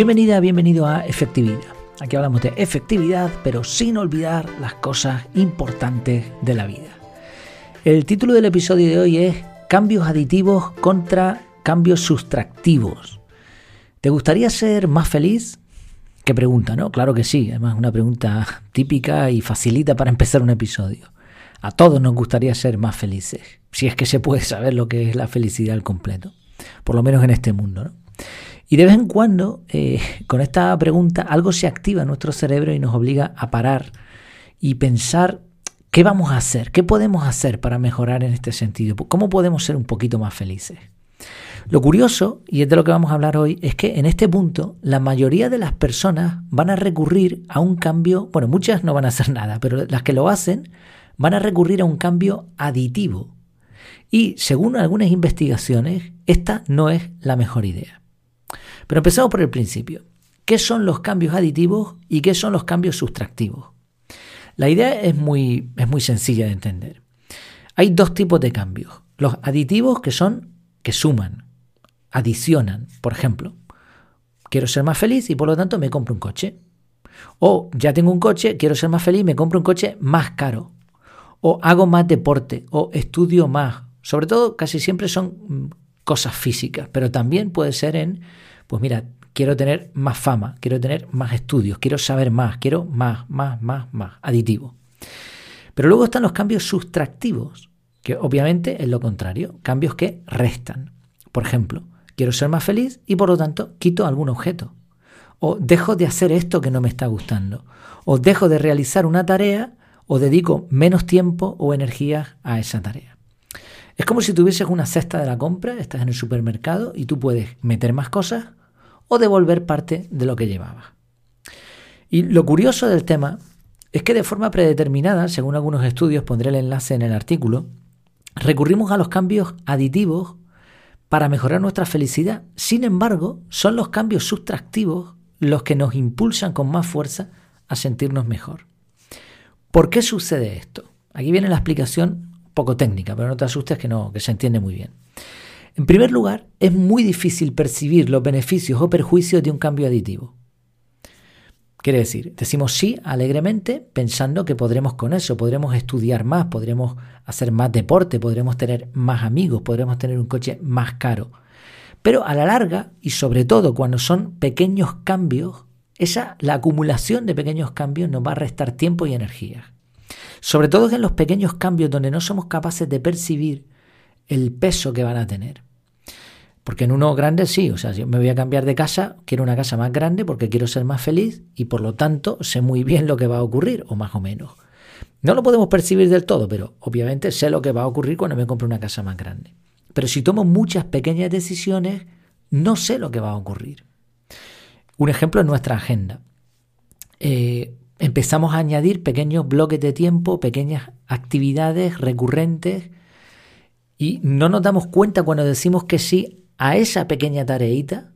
Bienvenida, bienvenido a Efectividad. Aquí hablamos de efectividad, pero sin olvidar las cosas importantes de la vida. El título del episodio de hoy es Cambios aditivos contra cambios sustractivos. ¿Te gustaría ser más feliz? Qué pregunta, ¿no? Claro que sí, además una pregunta típica y facilita para empezar un episodio. A todos nos gustaría ser más felices, si es que se puede saber lo que es la felicidad al completo, por lo menos en este mundo, ¿no? Y de vez en cuando, eh, con esta pregunta, algo se activa en nuestro cerebro y nos obliga a parar y pensar qué vamos a hacer, qué podemos hacer para mejorar en este sentido, cómo podemos ser un poquito más felices. Lo curioso, y es de lo que vamos a hablar hoy, es que en este punto la mayoría de las personas van a recurrir a un cambio, bueno, muchas no van a hacer nada, pero las que lo hacen van a recurrir a un cambio aditivo. Y según algunas investigaciones, esta no es la mejor idea. Pero empezamos por el principio. ¿Qué son los cambios aditivos y qué son los cambios sustractivos? La idea es muy, es muy sencilla de entender. Hay dos tipos de cambios. Los aditivos que son que suman, adicionan. Por ejemplo, quiero ser más feliz y por lo tanto me compro un coche. O ya tengo un coche, quiero ser más feliz, me compro un coche más caro. O hago más deporte, o estudio más. Sobre todo, casi siempre son mm, cosas físicas, pero también puede ser en pues mira, quiero tener más fama, quiero tener más estudios, quiero saber más, quiero más, más, más, más, aditivo. Pero luego están los cambios sustractivos, que obviamente es lo contrario, cambios que restan. Por ejemplo, quiero ser más feliz y por lo tanto quito algún objeto. O dejo de hacer esto que no me está gustando. O dejo de realizar una tarea o dedico menos tiempo o energía a esa tarea. Es como si tuvieses una cesta de la compra, estás en el supermercado y tú puedes meter más cosas o devolver parte de lo que llevaba. Y lo curioso del tema es que de forma predeterminada, según algunos estudios, pondré el enlace en el artículo, recurrimos a los cambios aditivos para mejorar nuestra felicidad. Sin embargo, son los cambios sustractivos los que nos impulsan con más fuerza a sentirnos mejor. ¿Por qué sucede esto? Aquí viene la explicación poco técnica, pero no te asustes que no, que se entiende muy bien. En primer lugar, es muy difícil percibir los beneficios o perjuicios de un cambio aditivo. Quiere decir, decimos sí alegremente pensando que podremos con eso, podremos estudiar más, podremos hacer más deporte, podremos tener más amigos, podremos tener un coche más caro. Pero a la larga, y sobre todo cuando son pequeños cambios, esa, la acumulación de pequeños cambios nos va a restar tiempo y energía. Sobre todo en los pequeños cambios donde no somos capaces de percibir el peso que van a tener. Porque en uno grande sí, o sea, yo me voy a cambiar de casa, quiero una casa más grande porque quiero ser más feliz y por lo tanto sé muy bien lo que va a ocurrir, o más o menos. No lo podemos percibir del todo, pero obviamente sé lo que va a ocurrir cuando me compre una casa más grande. Pero si tomo muchas pequeñas decisiones, no sé lo que va a ocurrir. Un ejemplo es nuestra agenda. Eh, empezamos a añadir pequeños bloques de tiempo, pequeñas actividades recurrentes y no nos damos cuenta cuando decimos que sí a esa pequeña tareita,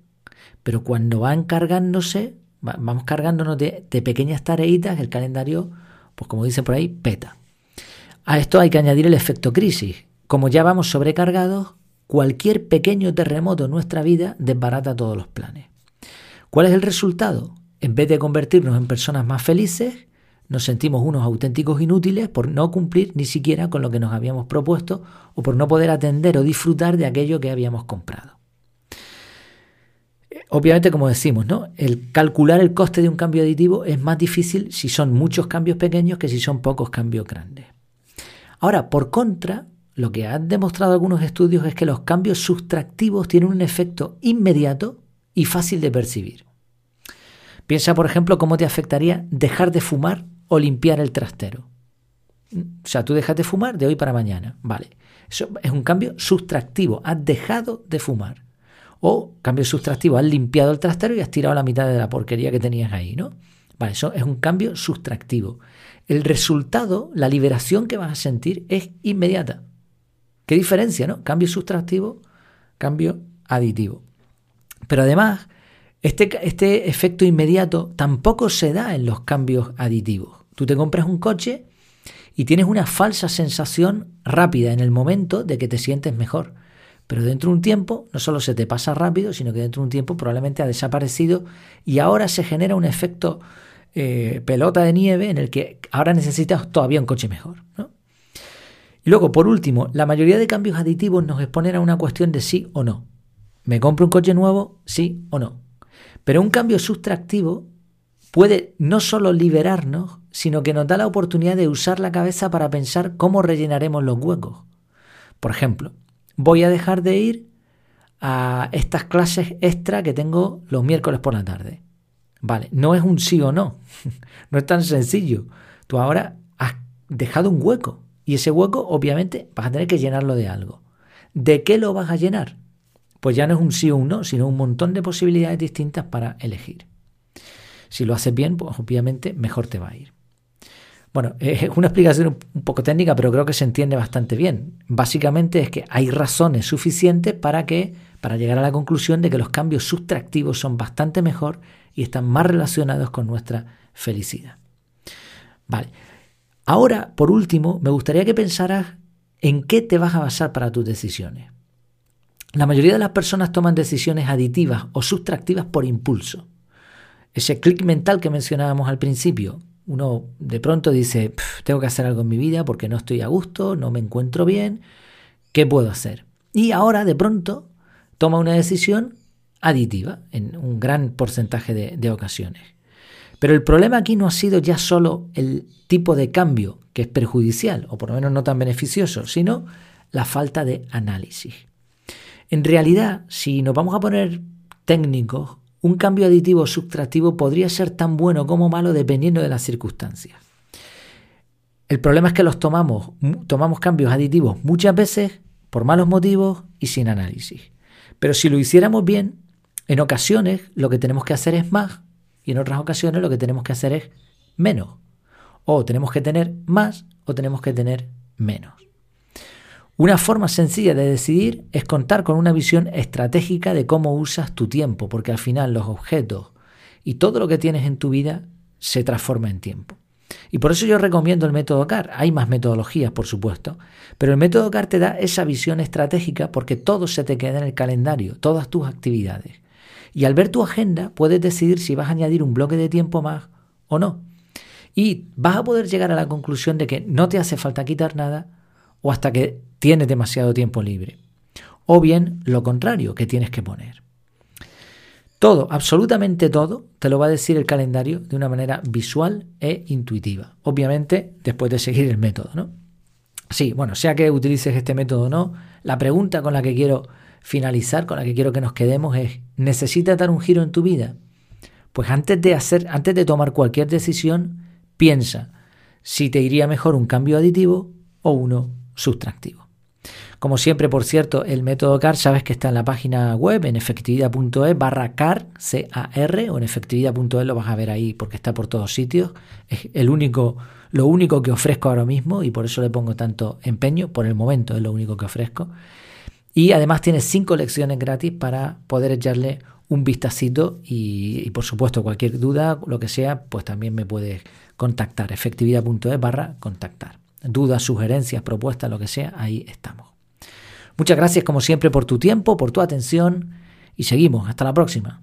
pero cuando van cargándose, vamos cargándonos de, pequeñas tareitas, el calendario, pues como dice por ahí, peta. A esto hay que añadir el efecto crisis. Como ya vamos sobrecargados, cualquier pequeño terremoto en nuestra vida desbarata todos los planes. ¿Cuál es el resultado? En vez de convertirnos en personas más felices, nos sentimos unos auténticos inútiles por no cumplir ni siquiera con lo que nos habíamos propuesto o por no poder atender o disfrutar de aquello que habíamos comprado. Obviamente, como decimos, ¿no? El calcular el coste de un cambio aditivo es más difícil si son muchos cambios pequeños que si son pocos cambios grandes. Ahora, por contra, lo que han demostrado algunos estudios es que los cambios sustractivos tienen un efecto inmediato y fácil de percibir. Piensa, por ejemplo, cómo te afectaría dejar de fumar o limpiar el trastero. O sea, tú dejas de fumar de hoy para mañana. Vale. Eso es un cambio sustractivo. Has dejado de fumar. O cambio sustractivo, has limpiado el trastero y has tirado la mitad de la porquería que tenías ahí, ¿no? Vale, eso es un cambio sustractivo. El resultado, la liberación que vas a sentir es inmediata. ¿Qué diferencia, no? Cambio sustractivo, cambio aditivo. Pero además, este, este, efecto inmediato tampoco se da en los cambios aditivos. Tú te compras un coche y tienes una falsa sensación rápida en el momento de que te sientes mejor. Pero dentro de un tiempo no solo se te pasa rápido, sino que dentro de un tiempo probablemente ha desaparecido y ahora se genera un efecto eh, pelota de nieve en el que ahora necesitas todavía un coche mejor. Y luego, por último, la mayoría de cambios aditivos nos exponen a una cuestión de sí o no. ¿Me compro un coche nuevo? Sí o no. Pero un cambio sustractivo puede no solo liberarnos, sino que nos da la oportunidad de usar la cabeza para pensar cómo rellenaremos los huecos. Por ejemplo, voy a dejar de ir a estas clases extra que tengo los miércoles por la tarde. Vale, no es un sí o no, no es tan sencillo. Tú ahora has dejado un hueco y ese hueco obviamente vas a tener que llenarlo de algo. ¿De qué lo vas a llenar? Pues ya no es un sí o un no, sino un montón de posibilidades distintas para elegir. Si lo haces bien, pues obviamente mejor te va a ir. Bueno, es una explicación un poco técnica, pero creo que se entiende bastante bien. Básicamente es que hay razones suficientes para que para llegar a la conclusión de que los cambios sustractivos son bastante mejor y están más relacionados con nuestra felicidad. Vale. Ahora, por último, me gustaría que pensaras en qué te vas a basar para tus decisiones. La mayoría de las personas toman decisiones aditivas o sustractivas por impulso. Ese clic mental que mencionábamos al principio, uno de pronto dice, tengo que hacer algo en mi vida porque no estoy a gusto, no me encuentro bien, ¿qué puedo hacer? Y ahora de pronto toma una decisión aditiva en un gran porcentaje de, de ocasiones. Pero el problema aquí no ha sido ya solo el tipo de cambio que es perjudicial, o por lo menos no tan beneficioso, sino la falta de análisis. En realidad, si nos vamos a poner técnicos, un cambio aditivo o sustractivo podría ser tan bueno como malo dependiendo de las circunstancias. El problema es que los tomamos, tomamos cambios aditivos muchas veces por malos motivos y sin análisis. Pero si lo hiciéramos bien, en ocasiones lo que tenemos que hacer es más y en otras ocasiones lo que tenemos que hacer es menos. O tenemos que tener más o tenemos que tener menos. Una forma sencilla de decidir es contar con una visión estratégica de cómo usas tu tiempo, porque al final los objetos y todo lo que tienes en tu vida se transforma en tiempo. Y por eso yo recomiendo el método CAR. Hay más metodologías, por supuesto, pero el método CAR te da esa visión estratégica porque todo se te queda en el calendario, todas tus actividades. Y al ver tu agenda puedes decidir si vas a añadir un bloque de tiempo más o no. Y vas a poder llegar a la conclusión de que no te hace falta quitar nada o hasta que tienes demasiado tiempo libre. O bien lo contrario, que tienes que poner. Todo, absolutamente todo, te lo va a decir el calendario de una manera visual e intuitiva. Obviamente, después de seguir el método, ¿no? Sí, bueno, sea que utilices este método o no, la pregunta con la que quiero finalizar, con la que quiero que nos quedemos es, ¿necesitas dar un giro en tu vida? Pues antes de hacer, antes de tomar cualquier decisión, piensa si te iría mejor un cambio aditivo o uno sustractivo. Como siempre, por cierto, el método CAR sabes que está en la página web en efectividad.es barra CAR, C-A-R, o en efectividad.es lo vas a ver ahí porque está por todos sitios. Es el único, lo único que ofrezco ahora mismo y por eso le pongo tanto empeño. Por el momento es lo único que ofrezco. Y además tienes cinco lecciones gratis para poder echarle un vistacito y, y, por supuesto cualquier duda, lo que sea, pues también me puedes contactar. efectividad.es barra contactar dudas, sugerencias, propuestas, lo que sea, ahí estamos. Muchas gracias como siempre por tu tiempo, por tu atención y seguimos. Hasta la próxima.